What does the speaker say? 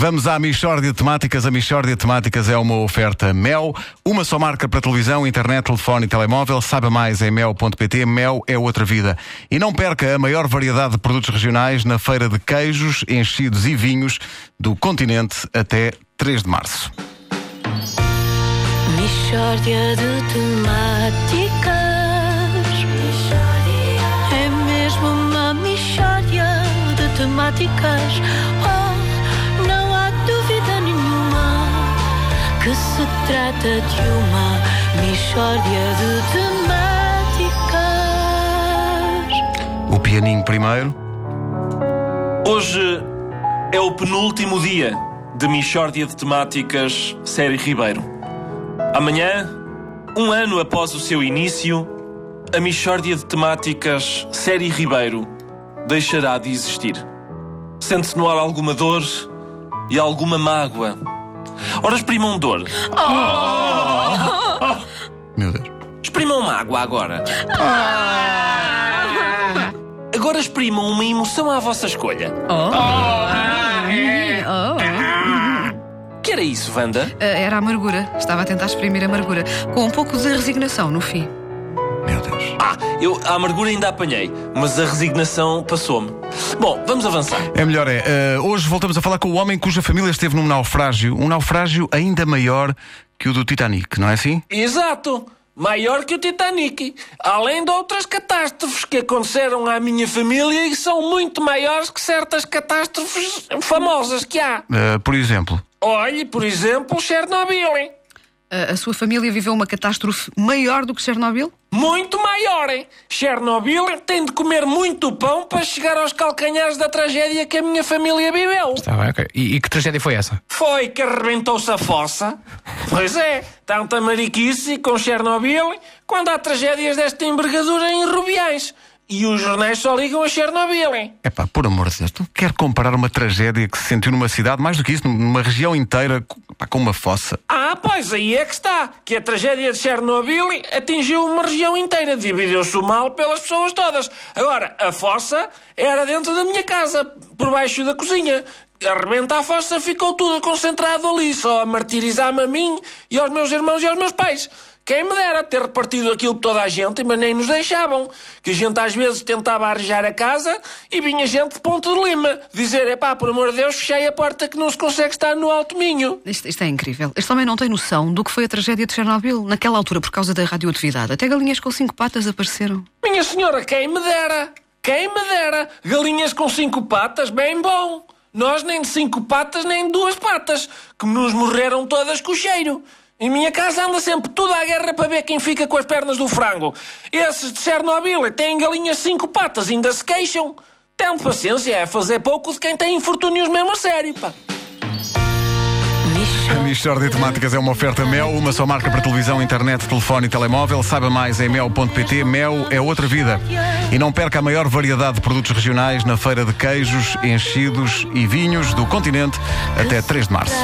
Vamos à Michórdia de Temáticas. A Michórdia de Temáticas é uma oferta Mel, uma só marca para televisão, internet, telefone e telemóvel. Saiba mais em mel.pt. Mel é outra vida. E não perca a maior variedade de produtos regionais na feira de queijos, enchidos e vinhos do continente até 3 de março. Michórdia de temáticas. É mesmo uma michórdia de temáticas. Que se trata de uma michórdia de temáticas. O pianinho primeiro. Hoje é o penúltimo dia de Michórdia de Temáticas Série Ribeiro. Amanhã, um ano após o seu início, a Michórdia de Temáticas Série Ribeiro deixará de existir. Sente-se no ar alguma dor e alguma mágoa. Ora, exprimam dor. Meu Deus. Exprimam mágoa agora. Agora exprimam uma emoção à vossa escolha. Que era isso, Wanda? Ah, Era a amargura. Estava a tentar exprimir a amargura. Com um pouco de resignação no fim. Meu Deus. Ah, eu a amargura ainda apanhei, mas a resignação passou-me. Bom, vamos avançar. É melhor é. eh, hoje voltamos a falar com o homem cuja família esteve num naufrágio. Um naufrágio ainda maior que o do Titanic, não é assim? Exato! Maior que o Titanic. Além de outras catástrofes que aconteceram à minha família e são muito maiores que certas catástrofes famosas que há. Eh, por exemplo. Olhe, por exemplo, Chernobyl. hein? A sua família viveu uma catástrofe maior do que Chernobyl? Muito maior, hein? Chernobyl tem de comer muito pão para chegar aos calcanhares da tragédia que a minha família viveu. Tá bem, ok. E, e que tragédia foi essa? Foi que arrebentou-se a fossa. Pois é, tanta mariquice com Chernobyl quando há tragédias desta envergadura em Rubiães. E os jornais só ligam a Chernobyl, hein? Epá, por amor de Deus, tu quer comparar uma tragédia que se sentiu numa cidade, mais do que isso, numa região inteira, pá, com uma fossa. Ah, pois aí é que está. Que a tragédia de Chernobyl atingiu uma região inteira. Dividiu-se o mal pelas pessoas todas. Agora, a fossa era dentro da minha casa, por baixo da cozinha. Arrebenta a fossa, ficou tudo concentrado ali, só a martirizar-me a mim e aos meus irmãos e aos meus pais. Quem me dera ter repartido aquilo por toda a gente, mas nem nos deixavam. Que a gente às vezes tentava arranjar a casa e vinha gente de Ponte de Lima dizer: epá, por amor de Deus, fechei a porta que não se consegue estar no Alto Minho. Isto, isto é incrível. Este homem não tem noção do que foi a tragédia de Chernobyl naquela altura por causa da radioatividade. Até galinhas com cinco patas apareceram. Minha senhora, quem me dera? Quem me dera? Galinhas com cinco patas, bem bom. Nós nem de cinco patas, nem de duas patas, que nos morreram todas com o cheiro. Em minha casa anda sempre tudo à guerra para ver quem fica com as pernas do frango. Esses de Chernobyl têm galinhas cinco patas, ainda se queixam. Tem paciência, é fazer pouco de quem tem infortúnios mesmo a sério, pá. A Michórdia de Temáticas é uma oferta Mel, uma só marca para televisão, internet, telefone e telemóvel. Saiba mais em mel.pt. Mel é outra vida. E não perca a maior variedade de produtos regionais na feira de queijos, enchidos e vinhos do continente até 3 de março.